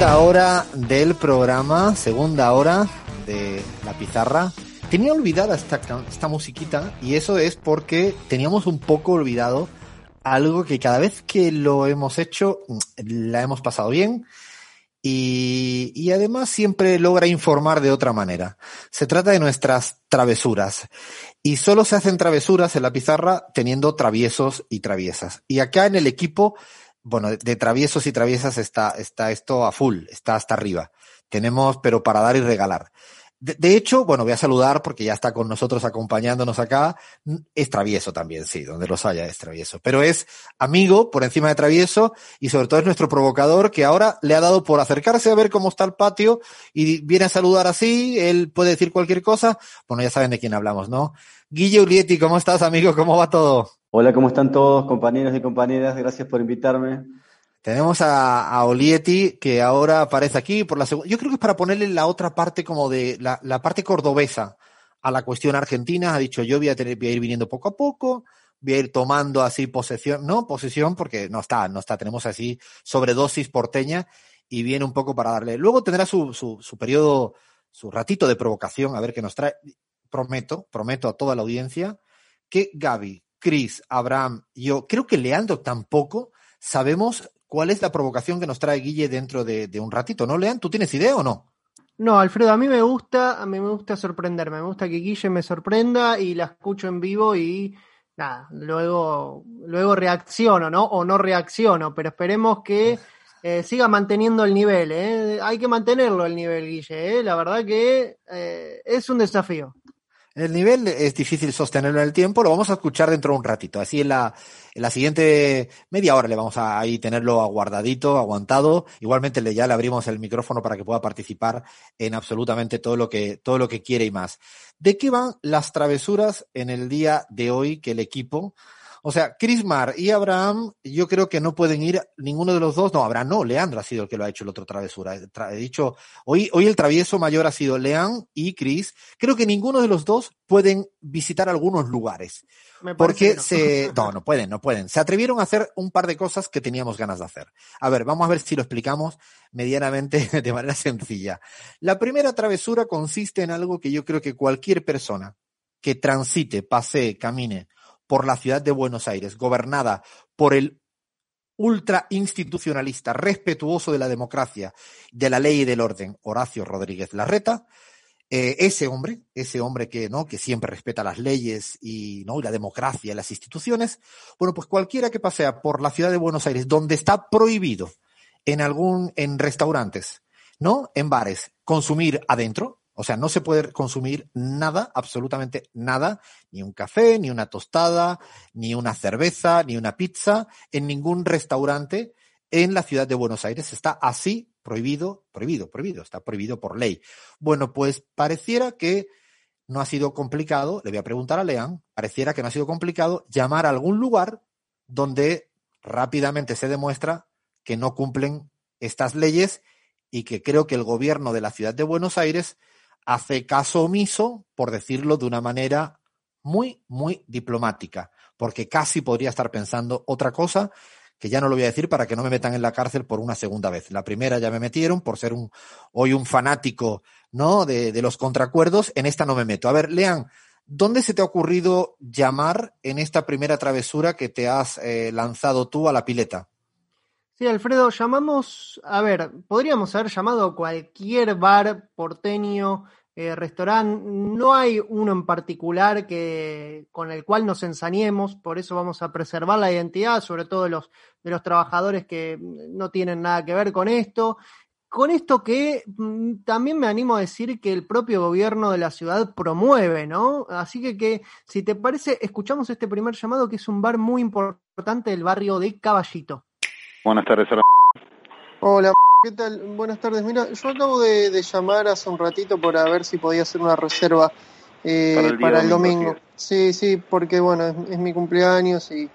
Segunda hora del programa, segunda hora de la pizarra. Tenía olvidada esta, esta musiquita y eso es porque teníamos un poco olvidado algo que cada vez que lo hemos hecho la hemos pasado bien y, y además siempre logra informar de otra manera. Se trata de nuestras travesuras y solo se hacen travesuras en la pizarra teniendo traviesos y traviesas. Y acá en el equipo bueno, de traviesos y traviesas está, está esto a full, está hasta arriba. Tenemos, pero para dar y regalar. De, hecho, bueno, voy a saludar porque ya está con nosotros acompañándonos acá. Es travieso también, sí, donde los haya es travieso. Pero es amigo por encima de travieso y sobre todo es nuestro provocador que ahora le ha dado por acercarse a ver cómo está el patio y viene a saludar así. Él puede decir cualquier cosa. Bueno, ya saben de quién hablamos, ¿no? Guille Ulietti, ¿cómo estás, amigo? ¿Cómo va todo? Hola, ¿cómo están todos, compañeros y compañeras? Gracias por invitarme. Tenemos a, a Olietti que ahora aparece aquí por la segunda. Yo creo que es para ponerle la otra parte como de la, parte cordobesa a la cuestión argentina. Ha dicho yo voy a, ir viniendo poco a poco, voy a ir tomando así posesión, no posesión porque no está, no está. Tenemos así sobredosis porteña y viene un poco para darle. Luego tendrá su, su periodo, su ratito de provocación, a ver qué nos trae. Prometo, prometo a toda la audiencia que Gaby, Chris, Abraham, yo, creo que Leandro tampoco sabemos cuál es la provocación que nos trae Guille dentro de, un ratito, ¿no, Leandro? ¿Tú tienes idea o no? No, Alfredo, a mí me gusta, a mí me gusta sorprenderme, me gusta que Guille me sorprenda y la escucho en vivo y nada, luego, luego reacciono, ¿no? O no reacciono, pero esperemos que eh, siga manteniendo el nivel, ¿eh? Hay que mantenerlo el nivel, Guille, ¿eh? La verdad que eh, es un desafío. El nivel es difícil sostenerlo en el tiempo, lo vamos a escuchar dentro de un ratito. Así en la, en la siguiente media hora le vamos a ahí tenerlo aguardadito, aguantado. Igualmente le, ya le abrimos el micrófono para que pueda participar en absolutamente todo lo que, todo lo que quiere y más. ¿De qué van las travesuras en el día de hoy que el equipo o sea, Mar y Abraham, yo creo que no pueden ir ninguno de los dos. No, Abraham no, Leandro ha sido el que lo ha hecho el otro travesura. He dicho, hoy, hoy el travieso mayor ha sido Leand y Chris. Creo que ninguno de los dos pueden visitar algunos lugares. porque no. se, no, no pueden, no pueden. Se atrevieron a hacer un par de cosas que teníamos ganas de hacer. A ver, vamos a ver si lo explicamos medianamente de manera sencilla. La primera travesura consiste en algo que yo creo que cualquier persona que transite, pasee, camine por la ciudad de Buenos Aires, gobernada por el ultra institucionalista, respetuoso de la democracia, de la ley y del orden, Horacio Rodríguez Larreta, eh, ese hombre, ese hombre que, ¿no? que siempre respeta las leyes y, ¿no? la democracia y las instituciones, bueno, pues cualquiera que pasea por la ciudad de Buenos Aires, donde está prohibido en algún, en restaurantes, ¿no? En bares, consumir adentro, o sea, no se puede consumir nada, absolutamente nada, ni un café, ni una tostada, ni una cerveza, ni una pizza, en ningún restaurante en la ciudad de Buenos Aires. Está así prohibido, prohibido, prohibido, está prohibido por ley. Bueno, pues pareciera que no ha sido complicado, le voy a preguntar a Leán, pareciera que no ha sido complicado llamar a algún lugar donde rápidamente se demuestra que no cumplen estas leyes y que creo que el gobierno de la ciudad de Buenos Aires hace caso omiso, por decirlo de una manera muy, muy diplomática, porque casi podría estar pensando otra cosa que ya no lo voy a decir para que no me metan en la cárcel por una segunda vez. La primera ya me metieron por ser un, hoy un fanático, ¿no? De, los contracuerdos. En esta no me meto. A ver, Lean, ¿dónde se te ha ocurrido llamar en esta primera travesura que te has eh, lanzado tú a la pileta? Sí, Alfredo, llamamos, a ver, podríamos haber llamado a cualquier bar porteño eh, restaurante. No hay uno en particular que, con el cual nos ensañemos, por eso vamos a preservar la identidad, sobre todo de los, de los trabajadores que no tienen nada que ver con esto. Con esto que mm, también me animo a decir que el propio gobierno de la ciudad promueve, ¿no? Así que, que si te parece, escuchamos este primer llamado que es un bar muy importante del barrio de Caballito. Buenas tardes, Hola, ¿Qué tal? Buenas tardes. Mira, yo acabo de, llamar hace un ratito para ver si podía hacer una reserva eh, para el, domingo. Sí, sí, porque bueno, es, mi cumpleaños y,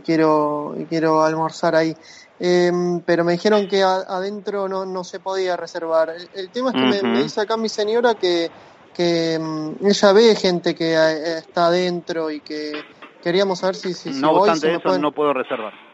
quiero y quiero almorzar ahí. Em, pero me dijeron que adentro no, no se podía reservar. El, tema es que me, dice acá mi señora que, que em, ella ve gente que eh, está adentro y que queríamos saber si... si no obstante eso, no puedo reservar.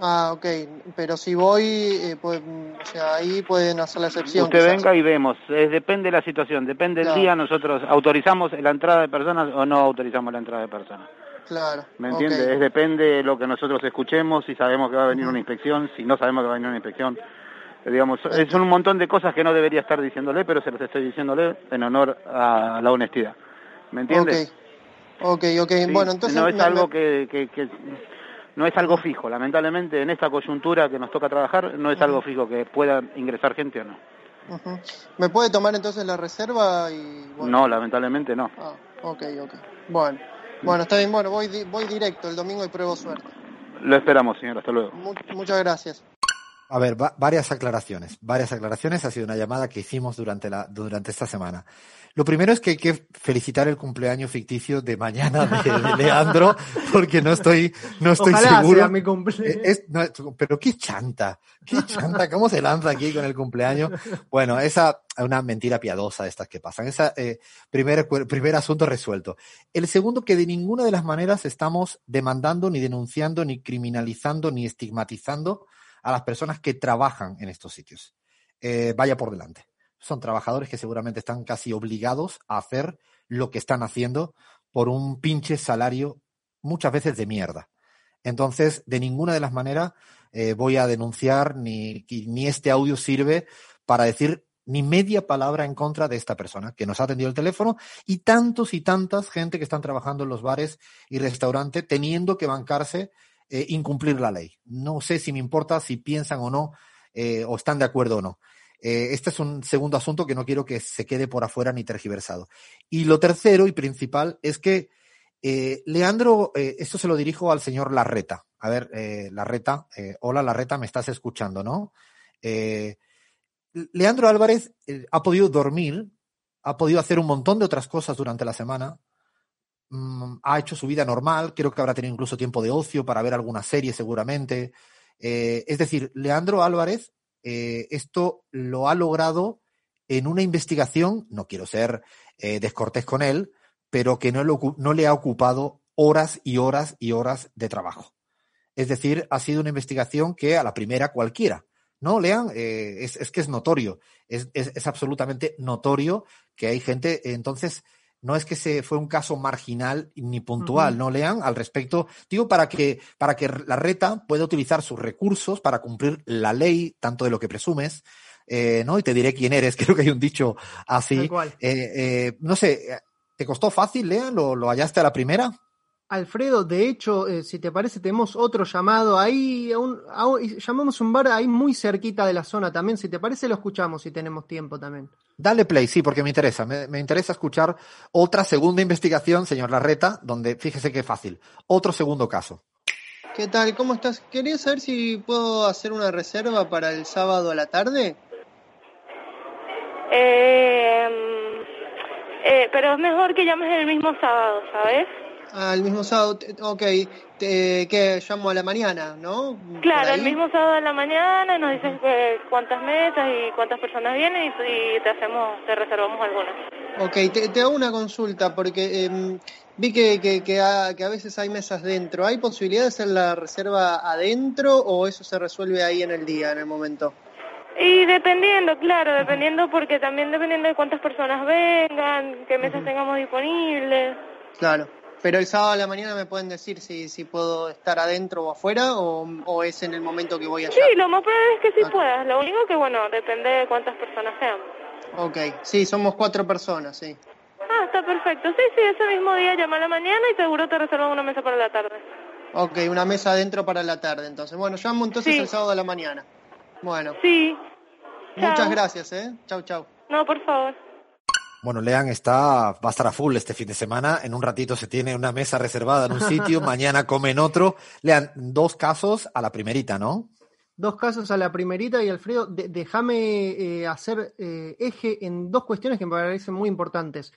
Ah, ok, pero si voy, eh, pues, o sea, ahí pueden hacer la excepción. Usted venga y vemos, depende de la situación, depende del día, nosotros autorizamos la entrada de personas o no autorizamos la entrada de personas. Claro. ¿Me entiende? Es depende de lo que nosotros escuchemos, si sabemos que va a venir una inspección, si no sabemos que va a venir una inspección. Eh, digamos, es un montón de cosas que no debería estar diciéndole, pero se los estoy diciéndole en honor a la honestidad. ¿Me entiende? Ok, ok, bueno, entonces... No es algo que, que, no es algo fijo, lamentablemente en esta coyuntura que nos toca trabajar no es algo fijo que pueda ingresar gente o no. ¿Me puede tomar entonces la reserva? y No, lamentablemente no. Ah, ok, ok. Bueno, bueno, está bien, bueno, voy, voy directo el domingo y pruebo suerte. Lo esperamos, señor, hasta luego. muchas gracias. A ver, varias aclaraciones. Varias aclaraciones. Ha sido una llamada que hicimos durante, la, durante esta semana. Lo primero es que hay que felicitar el cumpleaños ficticio de mañana de, Leandro, porque no estoy, no estoy seguro. mi cumpleaños. Es, pero qué chanta, qué chanta, cómo se lanza aquí con el cumpleaños. Bueno, esa es una mentira piadosa de estas que pasan. Ese eh, primer, primer asunto resuelto. El segundo, que de ninguna de las maneras estamos demandando, ni denunciando, ni criminalizando, ni estigmatizando a las personas que trabajan en estos sitios. Eh, vaya por delante. Son trabajadores que seguramente están casi obligados a hacer lo que están haciendo por un pinche salario muchas veces de mierda. Entonces, de ninguna de las maneras eh, voy a denunciar ni, ni este audio sirve para decir ni media palabra en contra de esta persona que nos ha atendido el teléfono y tantos y tantas gente que están trabajando en los bares y restaurantes teniendo que bancarse eh, incumplir la ley. No sé si me importa si piensan o no, eh, o están de acuerdo o no. Eh, este es un segundo asunto que no quiero que se quede por afuera ni tergiversado. Y lo tercero y principal es que Leandro, esto se lo dirijo al señor Larreta. A ver, Larreta, hola Larreta, me estás escuchando, ¿no? Leandro Álvarez ha podido dormir, ha podido hacer un montón de otras cosas durante la semana, Mm, ha hecho su vida normal, creo que habrá tenido incluso tiempo de ocio para ver alguna serie seguramente. Eh, es decir, Leandro Álvarez eh, esto lo ha logrado en una investigación, no quiero ser eh, descortés con él, pero que no, le ha ocupado horas y horas y horas de trabajo. Es decir, ha sido una investigación que a la primera cualquiera. No, lean, es, que es notorio, es, absolutamente notorio que hay gente, entonces, no es que se fue un caso marginal ni puntual, ¿no, Lean? Al respecto, digo, para que, para que la reta pueda utilizar sus recursos para cumplir la ley, tanto de lo que presumes, eh, ¿no? Y te diré quién eres, creo que hay un dicho así. Eh, eh, no sé, ¿te costó fácil, Lean? ¿Lo, lo hallaste a la primera? Alfredo, de hecho, eh, si te parece, tenemos otro llamado ahí, un, llamamos un bar ahí muy cerquita de la zona también. Si te parece, lo escuchamos si tenemos tiempo también. Dale play, sí, porque me interesa. Me, interesa escuchar otra segunda investigación, señor Larreta, donde fíjese qué fácil. Otro segundo caso. ¿Qué tal? ¿Cómo estás? Quería saber si puedo hacer una reserva para el sábado a la tarde. Eh, eh, pero es mejor que llames el mismo sábado, ¿sabes? Ah, el mismo sábado, ok, te, que llamo a la mañana, ¿no? Claro, el mismo sábado a la mañana nos dices cuántas mesas y cuántas personas vienen y, te hacemos, te reservamos algunas. Ok, te, hago una consulta porque em, vi que, que, que, a, que a veces hay mesas dentro. ¿Hay posibilidad de hacer la reserva adentro o eso se resuelve ahí en el día, en el momento? Y dependiendo, claro, dependiendo porque también dependiendo de cuántas personas vengan, qué mesas tengamos disponibles. Claro. Pero el sábado a la mañana me pueden decir si, si puedo estar adentro o afuera o, es en el momento que voy allá. Sí, lo más probable es que sí puedas. Lo único que, bueno, depende de cuántas personas sean. Ok, sí, somos cuatro personas, sí. Ah, está perfecto. Sí, sí, ese mismo día llama a la mañana y seguro te reservan una mesa para la tarde. Ok, una mesa adentro para la tarde, entonces. Bueno, llamo entonces el sábado a la mañana. Bueno. Sí. Muchas gracias, ¿eh? Chau, chau. No, por favor. Bueno, Lean está, va a estar a full este fin de semana. En un ratito se tiene una mesa reservada en un sitio, mañana come en otro. Lean, dos casos a la primerita, ¿no? Dos casos a la primerita y Alfredo, déjame eh, hacer eh, eje en dos cuestiones que me parecen muy importantes.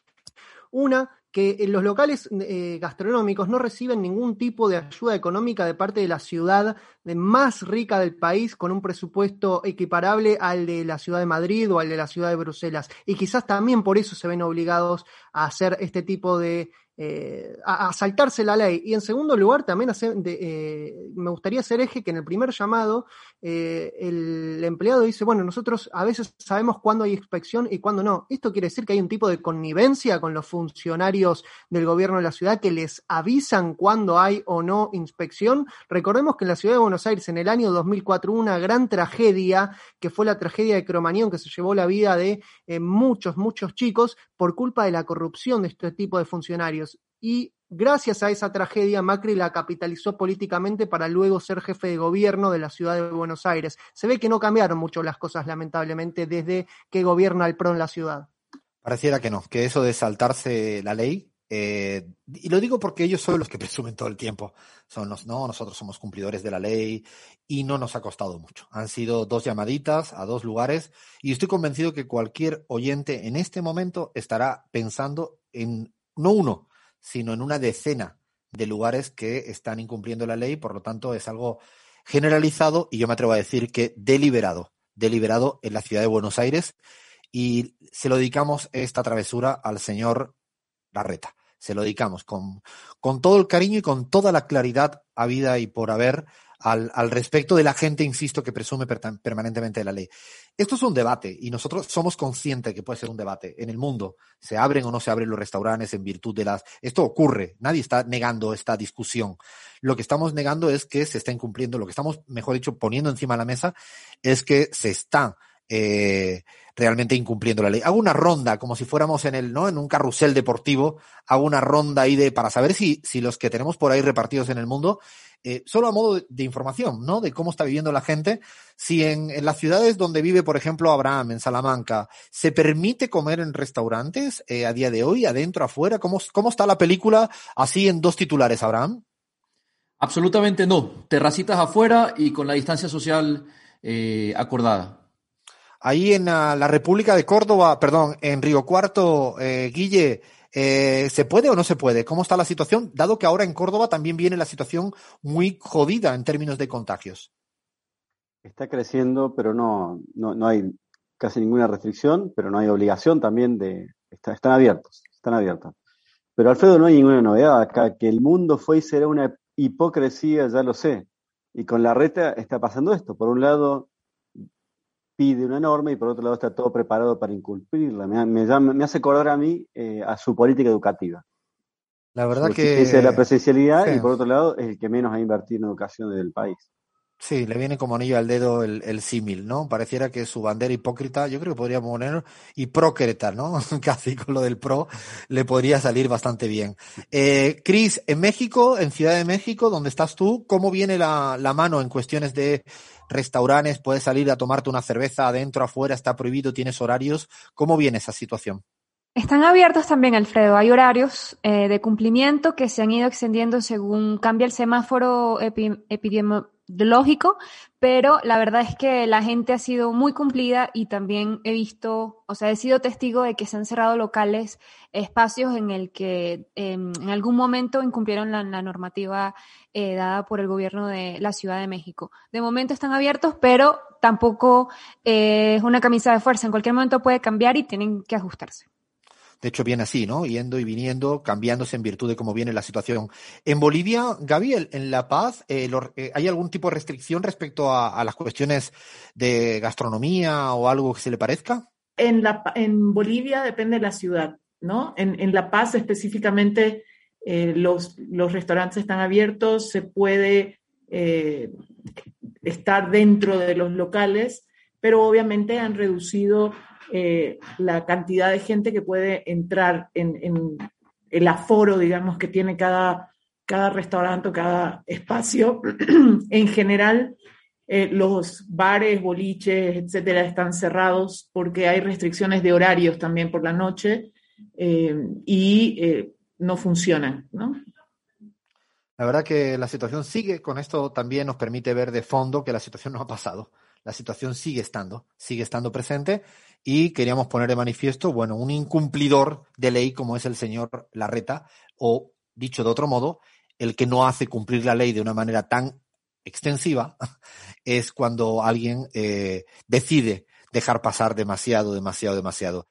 Una, que los locales eh, gastronómicos no reciben ningún tipo de ayuda económica de parte de la ciudad más rica del país, con un presupuesto equiparable al de la ciudad de Madrid o al de la ciudad de Bruselas. Y quizás también por eso se ven obligados a hacer este tipo de eh, a, saltarse la ley. Y en segundo lugar, también eh, me gustaría hacer eje que en el primer llamado eh, el empleado dice, bueno, nosotros a veces sabemos cuándo hay inspección y cuándo no. Esto quiere decir que hay un tipo de connivencia con los funcionarios del gobierno de la ciudad que les avisan cuándo hay o no inspección. Recordemos que en la ciudad de Buenos Aires en el año 2004 hubo una gran tragedia que fue la tragedia de Cromañón que se llevó la vida de muchos, muchos chicos por culpa de la corrupción de este tipo de funcionarios y gracias a esa tragedia Macri la capitalizó políticamente para luego ser jefe de gobierno de la ciudad de Buenos Aires. Se ve que no cambiaron mucho las cosas, lamentablemente, desde que gobierna el PRO en la ciudad. Pareciera que no, que eso de saltarse la ley, eh, y lo digo porque ellos son los que presumen todo el tiempo, son los, no, nosotros somos cumplidores de la ley y no nos ha costado mucho. Han sido dos llamaditas a dos lugares y estoy convencido que cualquier oyente en este momento estará pensando en, no uno, sino en una decena de lugares que están incumpliendo la ley, por lo tanto es algo generalizado y yo me atrevo a decir que deliberado, deliberado en la ciudad de Buenos Aires y se lo dedicamos esta travesura al señor Larreta. Se lo dedicamos con, con todo el cariño y con toda la claridad habida y por haber al, al respecto de la gente, insisto, que presume permanentemente de la ley. Esto es un debate y nosotros somos conscientes que puede ser un debate. En el mundo se abren o no se abren los restaurantes en virtud de las... Esto ocurre, nadie está negando esta discusión. Lo que estamos negando es que se está incumpliendo, lo que estamos, mejor dicho, poniendo encima de la mesa es que se está eh, realmente incumpliendo la ley. Hago una ronda, como si fuéramos en el, ¿no? En un carrusel deportivo, hago una ronda ahí de, para saber si, si los que tenemos por ahí repartidos en el mundo eh, solo a modo de, información, ¿no? De cómo está viviendo la gente. Si en, en, las ciudades donde vive, por ejemplo, Abraham, en Salamanca, ¿se permite comer en restaurantes eh, a día de hoy, adentro, afuera? ¿Cómo, ¿Cómo está la película así en dos titulares, Abraham? Absolutamente no. Terracitas afuera y con la distancia social eh, acordada. Ahí en la, la, República de Córdoba, perdón, en Río Cuarto, Guille, eh, ¿Se puede o no se puede? ¿Cómo está la situación? Dado que ahora en Córdoba también viene la situación muy jodida en términos de contagios. Está creciendo, pero no, no, no hay casi ninguna restricción, pero no hay obligación también de... están abiertos, están abiertos. Pero Alfredo, no hay ninguna novedad acá. Que el mundo fue y será una hipocresía, ya lo sé. Y con la reta está pasando esto. Por un lado, pide una norma y por otro lado está todo preparado para incumplirla. Me, me, hace acordar a mí eh, a su política educativa. La verdad que... Es la presencialidad y por otro lado es el que menos ha invertido en educación del país. Sí, le viene como anillo al dedo el, símil, ¿no? Pareciera que su bandera hipócrita, yo creo que podríamos poner hipócrita, ¿no? Casi con lo del pro le podría salir bastante bien. Eh, Cris, en México, en Ciudad de México, donde estás tú, ¿cómo viene la, la mano en cuestiones de restaurantes, puedes salir a tomarte una cerveza adentro, afuera, está prohibido, tienes horarios. ¿Cómo viene esa situación? Están abiertos también, Alfredo. Hay horarios eh, de cumplimiento que se han ido extendiendo según cambia el semáforo epidemiológico, pero la verdad es que la gente ha sido muy cumplida y también he visto, o sea, he sido testigo de que se han cerrado locales, espacios en el que em, en algún momento incumplieron la, normativa eh, dada por el gobierno de la Ciudad de México. De momento están abiertos, pero tampoco eh, es una camisa de fuerza. En cualquier momento puede cambiar y tienen que ajustarse. De hecho, viene así, ¿no? Yendo y viniendo, cambiándose en virtud de cómo viene la situación. En Bolivia, Gabriel, en La Paz, eh, eh, ¿hay algún tipo de restricción respecto a, las cuestiones de gastronomía o algo que se le parezca? En, la, en Bolivia depende de la ciudad, ¿no? En, La Paz específicamente eh, los, los, restaurantes están abiertos, se puede estar dentro de los locales, pero obviamente han reducido eh, la cantidad de gente que puede entrar en, el aforo, digamos, que tiene cada, cada restaurante o cada espacio. en general, eh, los bares, boliches, etcétera, están cerrados porque hay restricciones de horarios también por la noche eh, y no funcionan. La verdad que la situación sigue, con esto también nos permite ver de fondo que la situación no ha pasado la situación sigue estando, sigue estando presente y queríamos poner de manifiesto, bueno, un incumplidor de ley como es el señor Larreta, o dicho de otro modo, el que no hace cumplir la ley de una manera tan extensiva es cuando alguien eh, decide dejar pasar demasiado, demasiado, demasiado.